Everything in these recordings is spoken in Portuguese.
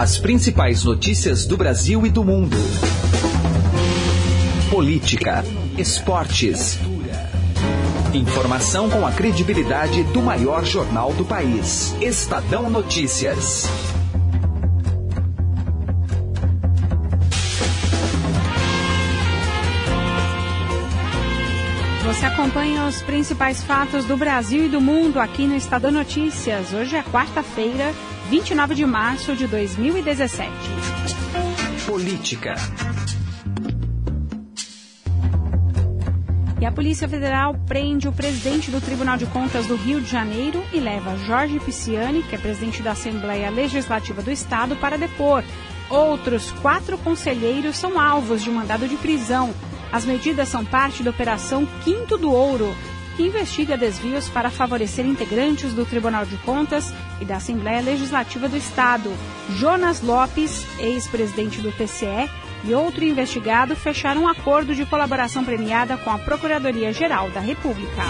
As principais notícias do Brasil e do mundo. Política, esportes. Informação com a credibilidade do maior jornal do país. Estadão Notícias. Você acompanha os principais fatos do Brasil e do mundo aqui no Estadão Notícias. Hoje é quarta-feira, 29 de março de 2017. Política. E a Polícia Federal prende o presidente do Tribunal de Contas do Rio de Janeiro e leva Jorge Pisciani, que é presidente da Assembleia Legislativa do Estado, para depor. Outros quatro conselheiros são alvos de mandado de prisão as medidas são parte da Operação Quinto do Ouro, que investiga desvios para favorecer integrantes do Tribunal de Contas e da Assembleia Legislativa do Estado. Jonas Lopes, ex-presidente do TCE, e outro investigado fecharam um acordo de colaboração premiada com a Procuradoria-Geral da República.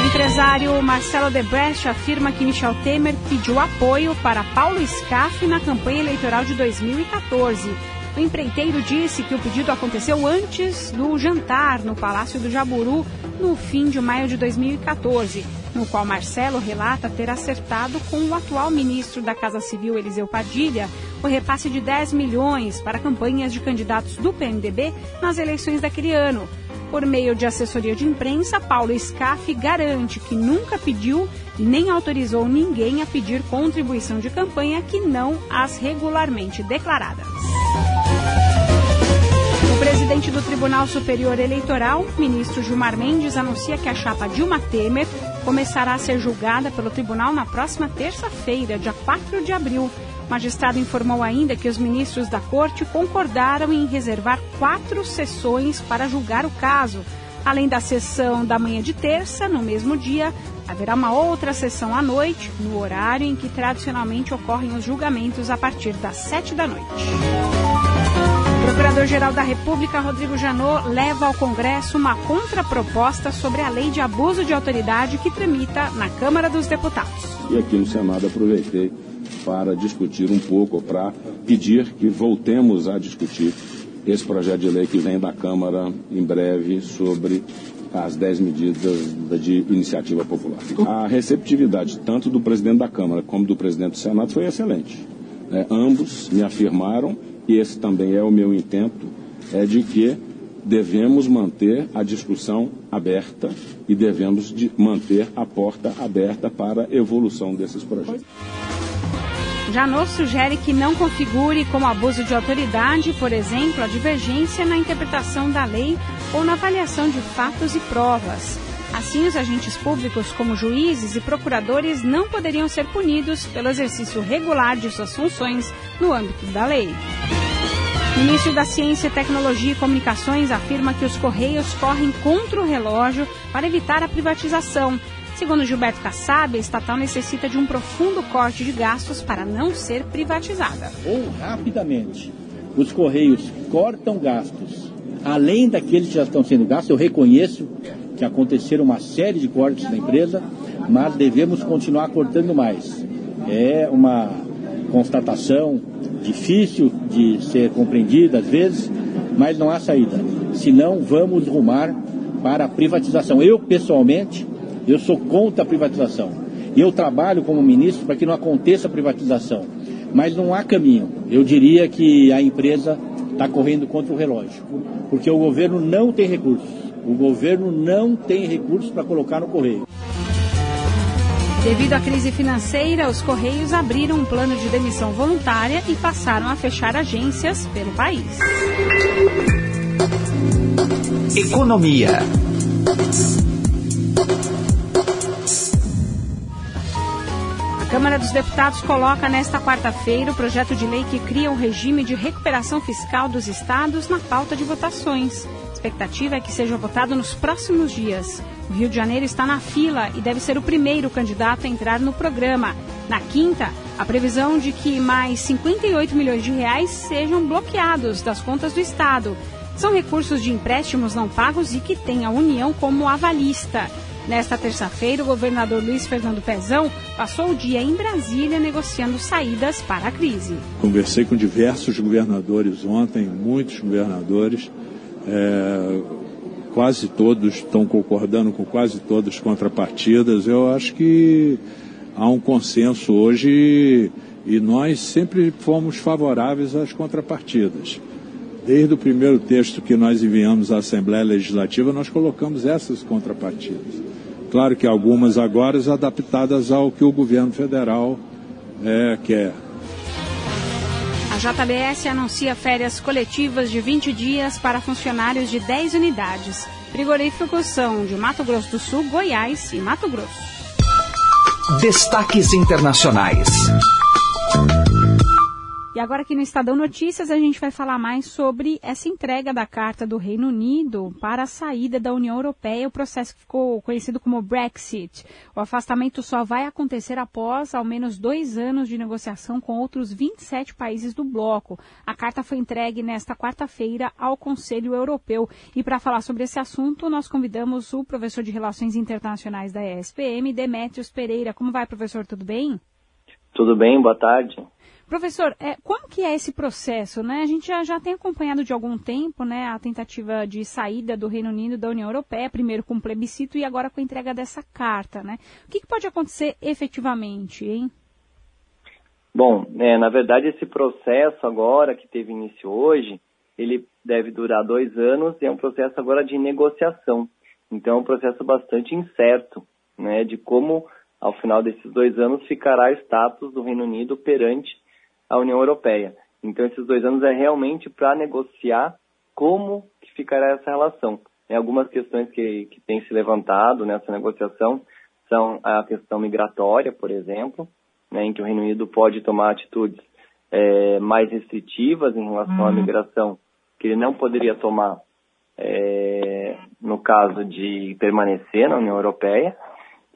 O empresário Marcelo Debrecht afirma que Michel Temer pediu apoio para Paulo Scaff na campanha eleitoral de 2014 o empreiteiro disse que o pedido aconteceu antes do jantar no Palácio do Jaburu, no fim de maio de 2014, no qual Marcelo relata ter acertado com o atual ministro da Casa Civil, Eliseu Padilha, o repasse de 10 milhões para campanhas de candidatos do PMDB nas eleições daquele ano. Por meio de assessoria de imprensa, Paulo Scaff garante que nunca pediu nem autorizou ninguém a pedir contribuição de campanha que não as regularmente declaradas. Presidente do Tribunal Superior Eleitoral, ministro Gilmar Mendes, anuncia que a chapa Dilma Temer começará a ser julgada pelo tribunal na próxima terça-feira, dia 4 de abril. O magistrado informou ainda que os ministros da corte concordaram em reservar quatro sessões para julgar o caso. Além da sessão da manhã de terça, no mesmo dia, haverá uma outra sessão à noite, no horário em que tradicionalmente ocorrem os julgamentos a partir das sete da noite. Procurador-Geral da República, Rodrigo Janot, leva ao Congresso uma contraproposta sobre a lei de abuso de autoridade que tramita na Câmara dos Deputados. E aqui no Senado aproveitei para discutir um pouco, para pedir que voltemos a discutir esse projeto de lei que vem da Câmara em breve sobre as 10 medidas de iniciativa popular. A receptividade tanto do presidente da Câmara como do presidente do Senado foi excelente. É, ambos me afirmaram e esse também é o meu intento, é de que devemos manter a discussão aberta e devemos de manter a porta aberta para a evolução desses projetos. Janot sugere que não configure como abuso de autoridade, por exemplo, a divergência na interpretação da lei ou na avaliação de fatos e provas. Assim, os agentes públicos, como juízes e procuradores, não poderiam ser punidos pelo exercício regular de suas funções no âmbito da lei. O ministro da Ciência, Tecnologia e Comunicações afirma que os Correios correm contra o relógio para evitar a privatização. Segundo Gilberto Kassab, a estatal necessita de um profundo corte de gastos para não ser privatizada. Ou rapidamente, os Correios cortam gastos, além daqueles que já estão sendo gastos, eu reconheço que aconteceram uma série de cortes na empresa, mas devemos continuar cortando mais. É uma constatação difícil de ser compreendida às vezes, mas não há saída. Senão vamos rumar para a privatização. Eu, pessoalmente, eu sou contra a privatização. Eu trabalho como ministro para que não aconteça privatização. Mas não há caminho. Eu diria que a empresa está correndo contra o relógio. Porque o governo não tem recursos. O governo não tem recursos para colocar no correio. Devido à crise financeira, os Correios abriram um plano de demissão voluntária e passaram a fechar agências pelo país. Economia. A Câmara dos Deputados coloca nesta quarta-feira o projeto de lei que cria um regime de recuperação fiscal dos estados na pauta de votações. A expectativa é que seja votado nos próximos dias. O Rio de Janeiro está na fila e deve ser o primeiro candidato a entrar no programa. Na quinta, a previsão de que mais 58 milhões de reais sejam bloqueados das contas do Estado. São recursos de empréstimos não pagos e que tem a União como avalista. Nesta terça-feira, o governador Luiz Fernando Pezão passou o dia em Brasília negociando saídas para a crise. Conversei com diversos governadores ontem, muitos governadores. É, quase todos estão concordando com quase todas as contrapartidas. Eu acho que há um consenso hoje e nós sempre fomos favoráveis às contrapartidas. Desde o primeiro texto que nós enviamos à Assembleia Legislativa, nós colocamos essas contrapartidas. Claro que algumas agora adaptadas ao que o governo federal é, quer. A JBS anuncia férias coletivas de 20 dias para funcionários de 10 unidades. Frigoríficos são de Mato Grosso do Sul, Goiás e Mato Grosso. Destaques internacionais. E agora aqui no Estadão Notícias a gente vai falar mais sobre essa entrega da carta do Reino Unido para a saída da União Europeia, o processo que ficou conhecido como Brexit. O afastamento só vai acontecer após ao menos dois anos de negociação com outros 27 países do bloco. A carta foi entregue nesta quarta-feira ao Conselho Europeu. E para falar sobre esse assunto, nós convidamos o professor de Relações Internacionais da ESPM, Demetrios Pereira. Como vai, professor? Tudo bem? Tudo bem, boa tarde. Professor, é, como que é esse processo? Né? A gente já, já tem acompanhado de algum tempo né, a tentativa de saída do Reino Unido da União Europeia, primeiro com o plebiscito e agora com a entrega dessa carta. Né? O que, que pode acontecer efetivamente, hein? Bom, é, na verdade esse processo agora, que teve início hoje, ele deve durar dois anos e é um processo agora de negociação. Então é um processo bastante incerto, né, de como ao final desses dois anos ficará o status do Reino Unido perante a União Europeia. Então, esses dois anos é realmente para negociar como que ficará essa relação. Tem algumas questões que, que têm se levantado nessa negociação são a questão migratória, por exemplo, né, em que o Reino Unido pode tomar atitudes é, mais restritivas em relação à uhum. migração, que ele não poderia tomar é, no caso de permanecer na União Europeia.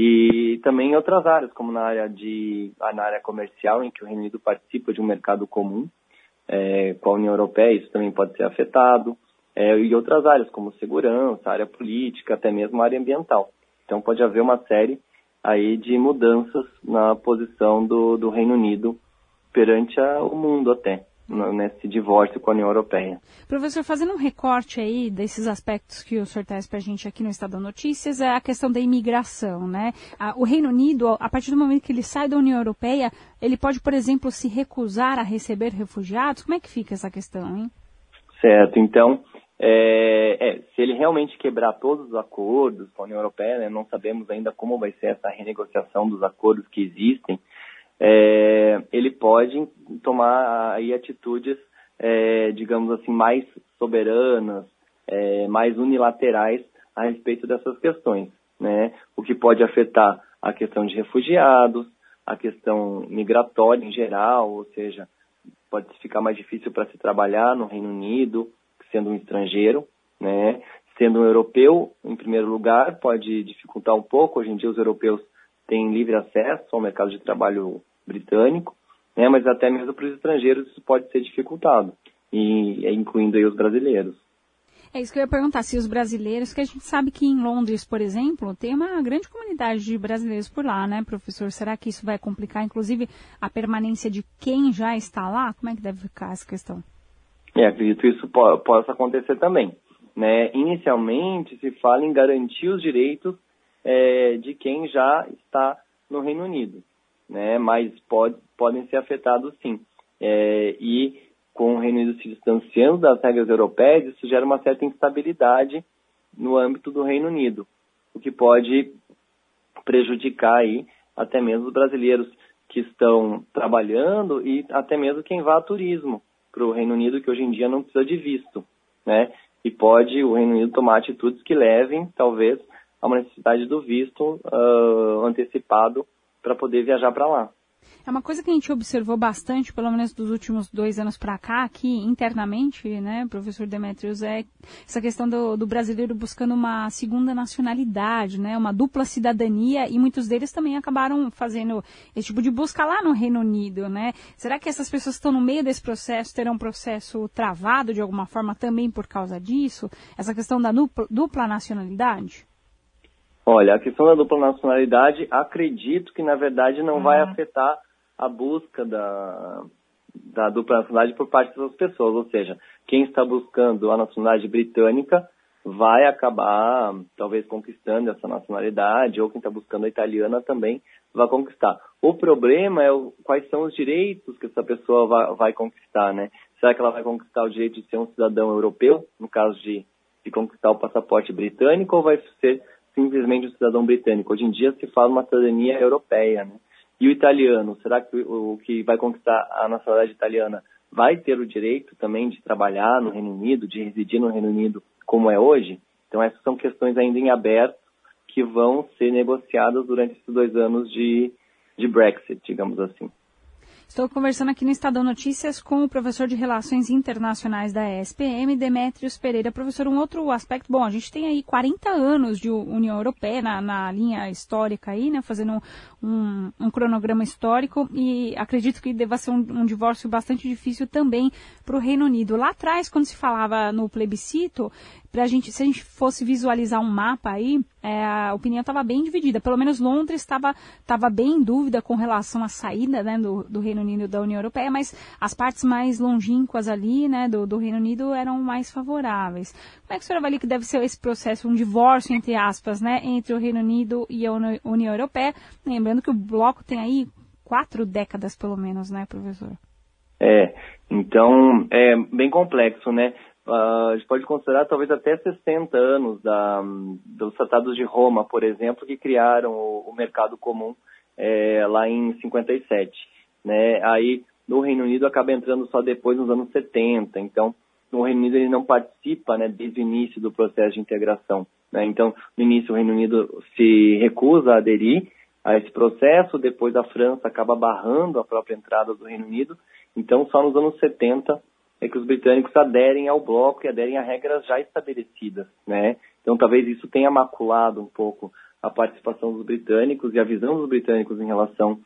E também em outras áreas, como na área, de, na área comercial, em que o Reino Unido participa de um mercado comum é, com a União Europeia, isso também pode ser afetado. É, e outras áreas, como segurança, área política, até mesmo área ambiental. Então pode haver uma série aí de mudanças na posição do, do Reino Unido perante a, o mundo até nesse divórcio com a União Europeia. Professor, fazendo um recorte aí desses aspectos que o senhor traz para a gente aqui no Estado Notícias, é a questão da imigração, né? O Reino Unido, a partir do momento que ele sai da União Europeia, ele pode, por exemplo, se recusar a receber refugiados? Como é que fica essa questão, hein? Certo, então, é, é, se ele realmente quebrar todos os acordos com a União Europeia, né, não sabemos ainda como vai ser essa renegociação dos acordos que existem, é, ele pode tomar aí atitudes, é, digamos assim, mais soberanas, é, mais unilaterais a respeito dessas questões, né? O que pode afetar a questão de refugiados, a questão migratória em geral, ou seja, pode ficar mais difícil para se trabalhar no Reino Unido, sendo um estrangeiro, né? Sendo um europeu, em primeiro lugar, pode dificultar um pouco. Hoje em dia, os europeus têm livre acesso ao mercado de trabalho britânico, né, mas até mesmo para os estrangeiros isso pode ser dificultado, e incluindo aí os brasileiros. É isso que eu ia perguntar, se os brasileiros, que a gente sabe que em Londres, por exemplo, tem uma grande comunidade de brasileiros por lá, né, professor? Será que isso vai complicar, inclusive, a permanência de quem já está lá? Como é que deve ficar essa questão? É, acredito que isso po possa acontecer também. Né? Inicialmente, se fala em garantir os direitos é, de quem já está no Reino Unido né? Mas pode, podem ser afetados sim. É, e com o Reino Unido se distanciando das regras europeias, isso gera uma certa instabilidade no âmbito do Reino Unido, o que pode prejudicar aí até mesmo os brasileiros que estão trabalhando e até mesmo quem vá a turismo para o Reino Unido, que hoje em dia não precisa de visto, né? E pode o Reino Unido tomar atitudes que levem, talvez, a uma necessidade do visto uh, antecipado para poder viajar para lá. É uma coisa que a gente observou bastante, pelo menos dos últimos dois anos para cá, aqui internamente, né, professor Demetrius, é essa questão do, do, brasileiro buscando uma segunda nacionalidade, né, uma dupla cidadania, e muitos deles também acabaram fazendo esse tipo de busca lá no Reino Unido, né? Será que essas pessoas que estão no meio desse processo terão um processo travado de alguma forma também por causa disso? Essa questão da dupla, dupla nacionalidade? Olha, a questão da dupla nacionalidade, acredito que na verdade não vai uhum. afetar a busca da, da dupla nacionalidade por parte das pessoas, ou seja, quem está buscando a nacionalidade britânica vai acabar talvez conquistando essa nacionalidade, ou quem está buscando a italiana também vai conquistar. O problema é o, quais são os direitos que essa pessoa vai, vai, conquistar, né? Será que ela vai conquistar o direito de ser um cidadão europeu, no caso de, de conquistar o passaporte britânico, ou vai ser simplesmente um cidadão britânico? Hoje em dia se fala uma cidadania europeia, né? E o italiano, será que o, que vai conquistar a nacionalidade italiana vai ter o direito também de trabalhar no Reino Unido, de residir no Reino Unido como é hoje? Então essas são questões ainda em aberto que vão ser negociadas durante esses dois anos de, de Brexit, digamos assim. Estou conversando aqui no Estadão Notícias com o professor de Relações Internacionais da ESPM, Demetrios Pereira. Professor, um outro aspecto, bom, a gente tem aí 40 anos de União Europeia na, na linha histórica aí, né, fazendo um, um, cronograma histórico e acredito que deva ser um, um divórcio bastante difícil também para o Reino Unido. Lá atrás, quando se falava no plebiscito, gente, se a gente fosse visualizar um mapa aí, é, a opinião estava bem dividida. Pelo menos Londres estava tava bem em dúvida com relação à saída né, do, do, Reino Unido da União Europeia, mas as partes mais longínquas ali né, do, do, Reino Unido eram mais favoráveis. Como é que a senhora avalia que deve ser esse processo, um divórcio, entre aspas, né, entre o Reino Unido e a União Europeia? Lembrando que o bloco tem aí quatro décadas, pelo menos, né, professor? É, então é bem complexo, né? Uh, a gente pode considerar talvez até 60 anos da, dos tratados de Roma, por exemplo, que criaram o, o mercado comum é, lá em 57. Né? Aí no Reino Unido acaba entrando só depois nos anos 70. Então, no Reino Unido ele não participa né, desde o início do processo de integração. Né? Então, no início o Reino Unido se recusa a aderir a esse processo, depois a França acaba barrando a própria entrada do Reino Unido. Então, só nos anos 70 é que os britânicos aderem ao bloco e aderem a regras já estabelecidas, né? Então talvez isso tenha maculado um pouco a participação dos britânicos e a visão dos britânicos em relação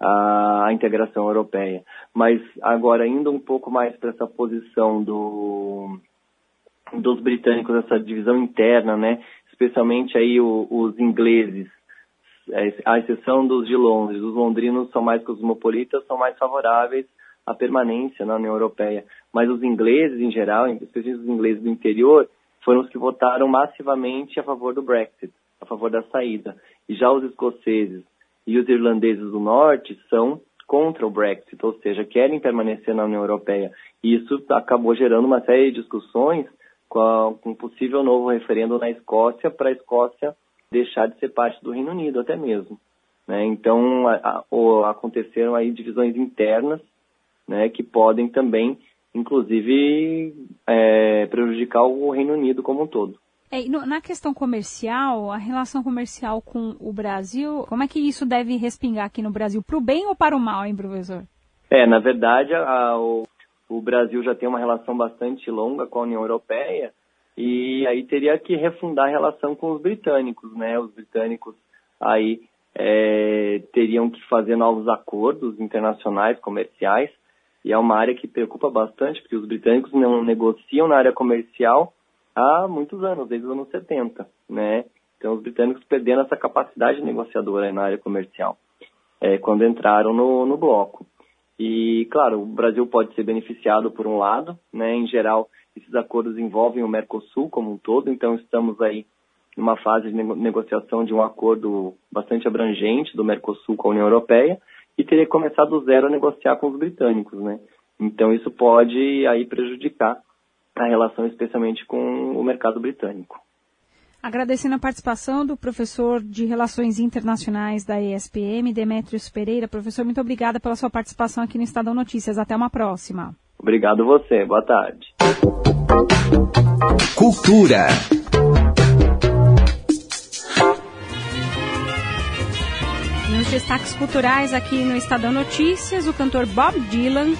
à integração europeia. Mas agora indo um pouco mais para essa posição do, dos britânicos, essa divisão interna, né? Especialmente aí o, os ingleses, à exceção dos de Londres, os londrinos são mais cosmopolitas, são mais favoráveis à permanência na União Europeia mas os ingleses em geral, especialmente os ingleses do interior, foram os que votaram massivamente a favor do Brexit, a favor da saída. E já os escoceses e os irlandeses do norte são contra o Brexit, ou seja, querem permanecer na União Europeia. E isso acabou gerando uma série de discussões com, um possível novo referendo na Escócia para a Escócia deixar de ser parte do Reino Unido até mesmo. Né? Então, a, a, aconteceram aí divisões internas né, que podem também inclusive é, prejudicar o Reino Unido como um todo. É, na questão comercial, a relação comercial com o Brasil, como é que isso deve respingar aqui no Brasil? Para o bem ou para o mal, hein, professor? É, na verdade, a, o, o Brasil já tem uma relação bastante longa com a União Europeia e aí teria que refundar a relação com os britânicos, né? Os britânicos aí é, teriam que fazer novos acordos internacionais, comerciais, e é uma área que preocupa bastante, porque os britânicos não negociam na área comercial há muitos anos, desde os anos 70, né? Então, os britânicos perderam essa capacidade negociadora na área comercial, é, quando entraram no, no bloco. E, claro, o Brasil pode ser beneficiado por um lado, né? Em geral, esses acordos envolvem o Mercosul como um todo, então estamos aí numa fase de negociação de um acordo bastante abrangente do Mercosul com a União Europeia, e teria começado do zero a negociar com os britânicos, né? Então isso pode aí prejudicar a relação especialmente com o mercado britânico. Agradecendo a participação do professor de Relações Internacionais da ESPM, Demetrios Pereira. Professor, muito obrigada pela sua participação aqui no Estadão Notícias. Até uma próxima. Obrigado você. Boa tarde. Cultura. Destaques culturais aqui no Estadão Notícias, o cantor Bob Dylan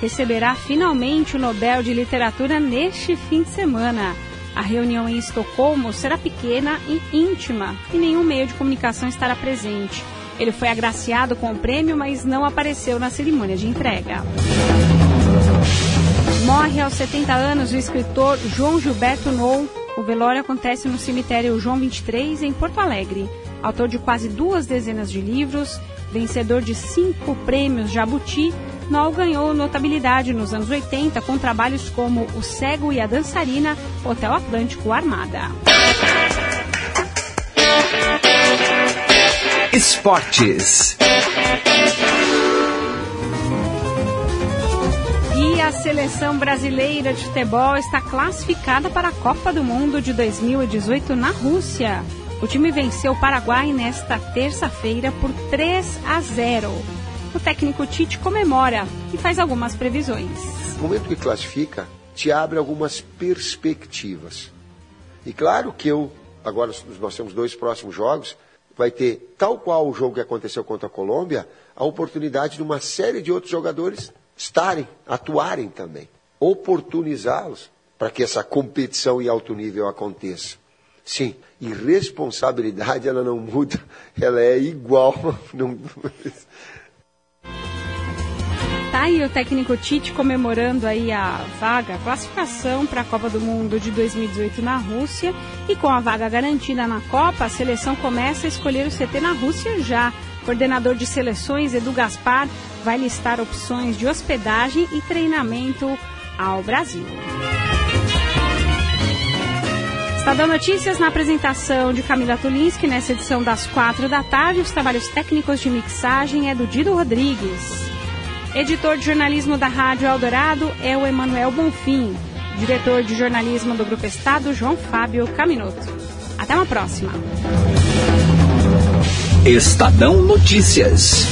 receberá finalmente o Nobel de Literatura neste fim de semana. A reunião em Estocolmo será pequena e íntima e nenhum meio de comunicação estará presente. Ele foi agraciado com o prêmio, mas não apareceu na cerimônia de entrega. Morre aos 70 anos o escritor João Gilberto Nou, O velório acontece no cemitério João 23, em Porto Alegre. Autor de quase duas dezenas de livros, vencedor de cinco prêmios Jabuti, Noll ganhou notabilidade nos anos 80 com trabalhos como O Cego e a Dançarina, Hotel Atlântico Armada. Esportes. E a seleção brasileira de futebol está classificada para a Copa do Mundo de 2018 na Rússia. O time venceu o Paraguai nesta terça-feira por 3 a 0. O técnico Tite comemora e faz algumas previsões. No momento que classifica, te abre algumas perspectivas. E claro que eu, agora nós temos dois próximos jogos, vai ter, tal qual o jogo que aconteceu contra a Colômbia, a oportunidade de uma série de outros jogadores estarem, atuarem também, oportunizá-los para que essa competição em alto nível aconteça. Sim, e responsabilidade ela não muda, ela é igual. Não... Tá aí o técnico Tite comemorando aí a vaga, a classificação para a Copa do Mundo de 2018 na Rússia. E com a vaga garantida na Copa, a seleção começa a escolher o CT na Rússia já. Coordenador de seleções Edu Gaspar vai listar opções de hospedagem e treinamento ao Brasil. Estadão Notícias na apresentação de Camila Tulinski nessa edição das quatro da tarde. Os trabalhos técnicos de mixagem é do Dido Rodrigues. Editor de jornalismo da Rádio Eldorado é o Emanuel Bonfim. Diretor de jornalismo do Grupo Estado, João Fábio Caminoto. Até uma próxima. Estadão Notícias.